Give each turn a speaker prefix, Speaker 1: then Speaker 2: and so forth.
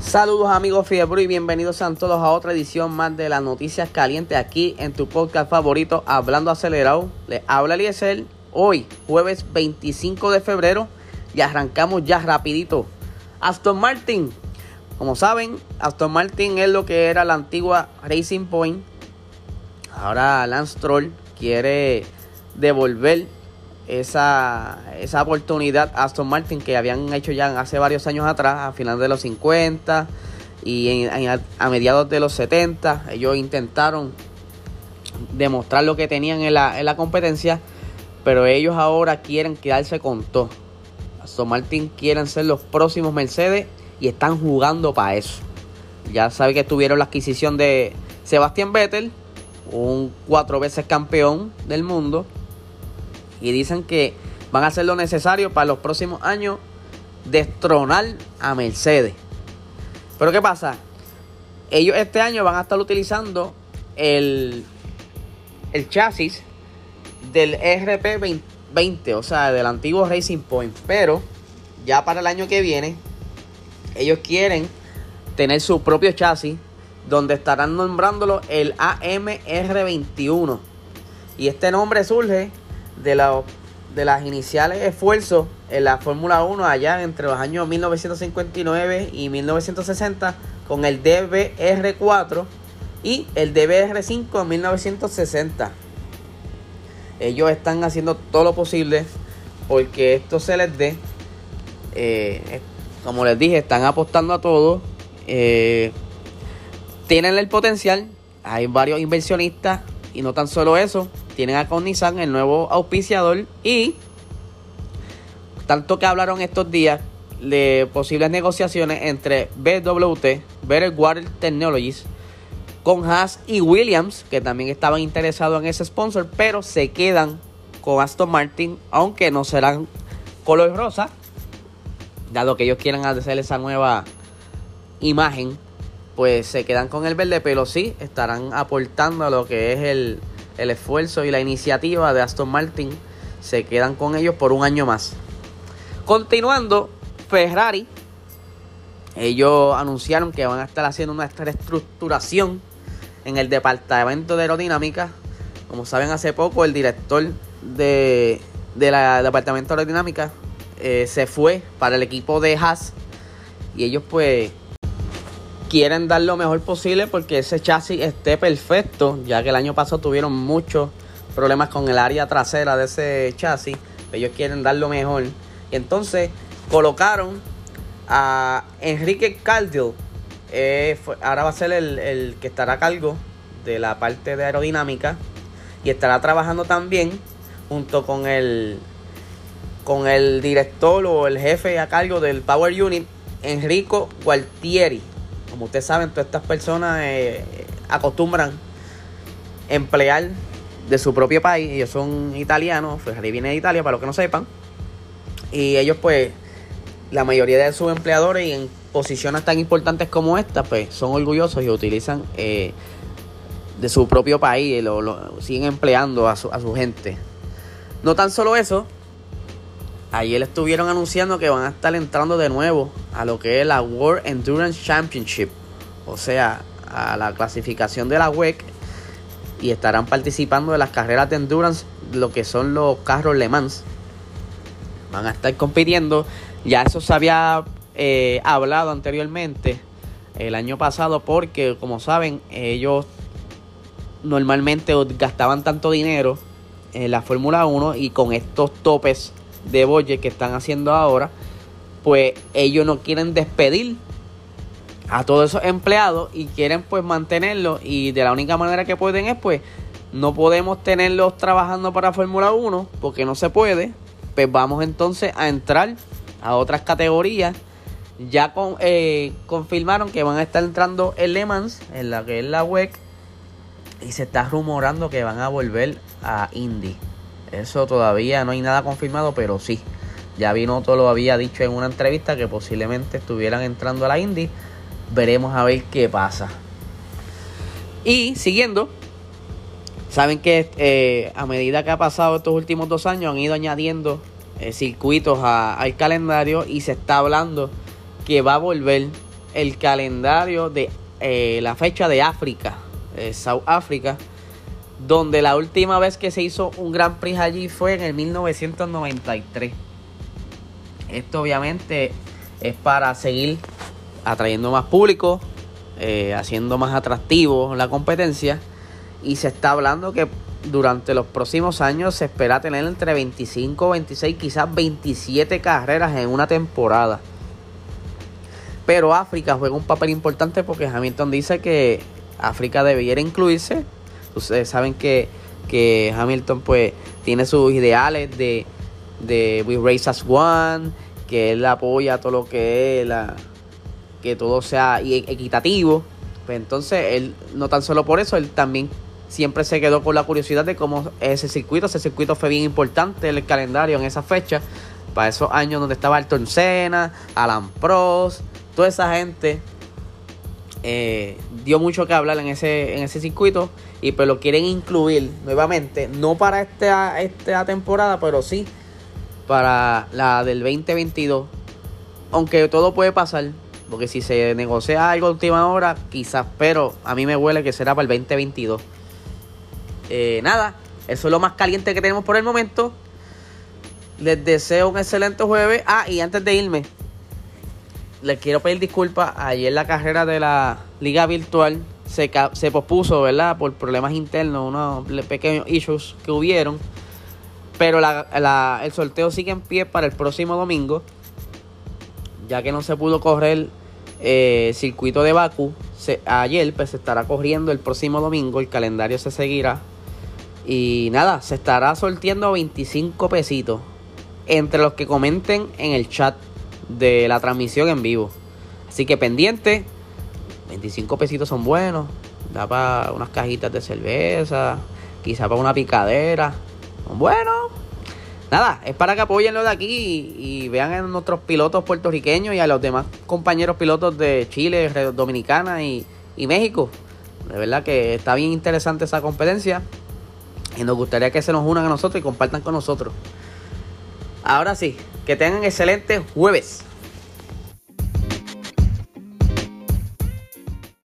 Speaker 1: Saludos amigos Fiebre y bienvenidos a todos a otra edición más de las noticias calientes aquí en tu podcast favorito Hablando Acelerado. Les habla Eliezer hoy, jueves 25 de febrero y arrancamos ya rapidito. Aston Martin, como saben, Aston Martin es lo que era la antigua Racing Point. Ahora Lance Troll quiere devolver esa, esa oportunidad a Aston Martin que habían hecho ya hace varios años atrás, a finales de los 50 y a mediados de los 70. Ellos intentaron demostrar lo que tenían en la, en la competencia, pero ellos ahora quieren quedarse con todo. Aston Martin quieren ser los próximos Mercedes y están jugando para eso. Ya sabe que tuvieron la adquisición de Sebastián Vettel, un cuatro veces campeón del mundo y dicen que van a hacer lo necesario para los próximos años destronar a Mercedes. Pero ¿qué pasa? Ellos este año van a estar utilizando el, el chasis del RP20, o sea, del antiguo Racing Point. Pero ya para el año que viene, ellos quieren tener su propio chasis donde estarán nombrándolo el AMR21. Y este nombre surge de, la, de las iniciales esfuerzos en la Fórmula 1 allá entre los años 1959 y 1960 con el DBR4 y el DBR5 en 1960. Ellos están haciendo todo lo posible porque esto se les dé. Eh, como les dije, están apostando a todo. Eh, tienen el potencial. Hay varios inversionistas y no tan solo eso, tienen a Nissan, el nuevo auspiciador, y tanto que hablaron estos días de posibles negociaciones entre BWT, Better Water Technologies, con Haas y Williams, que también estaban interesados en ese sponsor, pero se quedan con Aston Martin, aunque no serán color rosa, dado que ellos quieran hacer esa nueva imagen, pues se quedan con el verde, pero sí estarán aportando a lo que es el, el esfuerzo y la iniciativa de Aston Martin se quedan con ellos por un año más. Continuando, Ferrari, ellos anunciaron que van a estar haciendo una reestructuración en el departamento de aerodinámica. Como saben, hace poco el director de, de la departamento de aerodinámica eh, se fue para el equipo de Haas y ellos pues quieren dar lo mejor posible porque ese chasis esté perfecto, ya que el año pasado tuvieron muchos problemas con el área trasera de ese chasis. Ellos quieren dar lo mejor. Y entonces colocaron a Enrique Caldill. Eh, ahora va a ser el, el que estará a cargo de la parte de aerodinámica. Y estará trabajando también junto con el con el director o el jefe a cargo del Power Unit, Enrico Gualtieri. Como ustedes saben, todas estas personas eh, acostumbran emplear de su propio país. Ellos son italianos, Ferrari viene de Italia, para los que no sepan. Y ellos, pues, la mayoría de sus empleadores y en posiciones tan importantes como esta, pues, son orgullosos y utilizan eh, de su propio país, y lo, siguen empleando a su, a su gente. No tan solo eso, Ayer estuvieron anunciando que van a estar entrando de nuevo a lo que es la World Endurance Championship. O sea, a la clasificación de la WEC. Y estarán participando de las carreras de endurance, lo que son los carros Le Mans. Van a estar compitiendo. Ya eso se había eh, hablado anteriormente el año pasado porque, como saben, ellos normalmente gastaban tanto dinero en la Fórmula 1 y con estos topes de Boye que están haciendo ahora, pues ellos no quieren despedir a todos esos empleados y quieren pues mantenerlos y de la única manera que pueden es pues no podemos tenerlos trabajando para Fórmula 1 porque no se puede, pues vamos entonces a entrar a otras categorías. Ya con, eh, confirmaron que van a estar entrando en Le Mans, en la que es la WEC, y se está rumorando que van a volver a Indy. Eso todavía no hay nada confirmado, pero sí. Ya Binotto lo había dicho en una entrevista que posiblemente estuvieran entrando a la Indy. Veremos a ver qué pasa. Y siguiendo, Saben que eh, a medida que ha pasado estos últimos dos años han ido añadiendo eh, circuitos al calendario y se está hablando que va a volver el calendario de eh, la fecha de África, South África, donde la última vez que se hizo un Gran Prix allí fue en el 1993. Esto obviamente es para seguir atrayendo más público, haciendo más atractivo la competencia y se está hablando que durante los próximos años se espera tener entre 25, 26, quizás 27 carreras en una temporada. Pero África juega un papel importante porque Hamilton dice que África debiera incluirse. Ustedes saben que, que Hamilton pues tiene sus ideales de, de We Race as One, que él apoya todo lo que es la, que todo sea equitativo. Pues entonces él no tan solo por eso, él también siempre se quedó con la curiosidad de cómo ese circuito, ese circuito fue bien importante en el calendario en esa fecha, para esos años donde estaba Ayrton Senna, Alan Prost, toda esa gente eh, dio mucho que hablar en ese, en ese circuito y pues lo quieren incluir nuevamente, no para esta, esta temporada, pero sí para la del 2022. Aunque todo puede pasar, porque si se negocia algo a última hora, quizás, pero a mí me huele que será para el 2022. Eh, nada, eso es lo más caliente que tenemos por el momento. Les deseo un excelente jueves. Ah, y antes de irme, les quiero pedir disculpas. Ayer la carrera de la liga virtual se, se pospuso, ¿verdad? Por problemas internos, unos pequeños issues que hubieron. Pero el sorteo sigue en pie para el próximo domingo. Ya que no se pudo correr eh, circuito de Baku ayer, pues se estará corriendo el próximo domingo. El calendario se seguirá y nada, se estará sorteando 25 pesitos entre los que comenten en el chat de la transmisión en vivo. Así que pendiente, 25 pesitos son buenos. Da para unas cajitas de cerveza, quizá para una picadera. Son buenos. Nada, es para que apoyen lo de aquí y, vean a nuestros pilotos puertorriqueños y a los demás compañeros pilotos de Chile, Dominicana y, y México. De verdad que está bien interesante esa competencia. Y nos gustaría que se nos unan a nosotros y compartan con nosotros. Ahora sí, que tengan excelente jueves.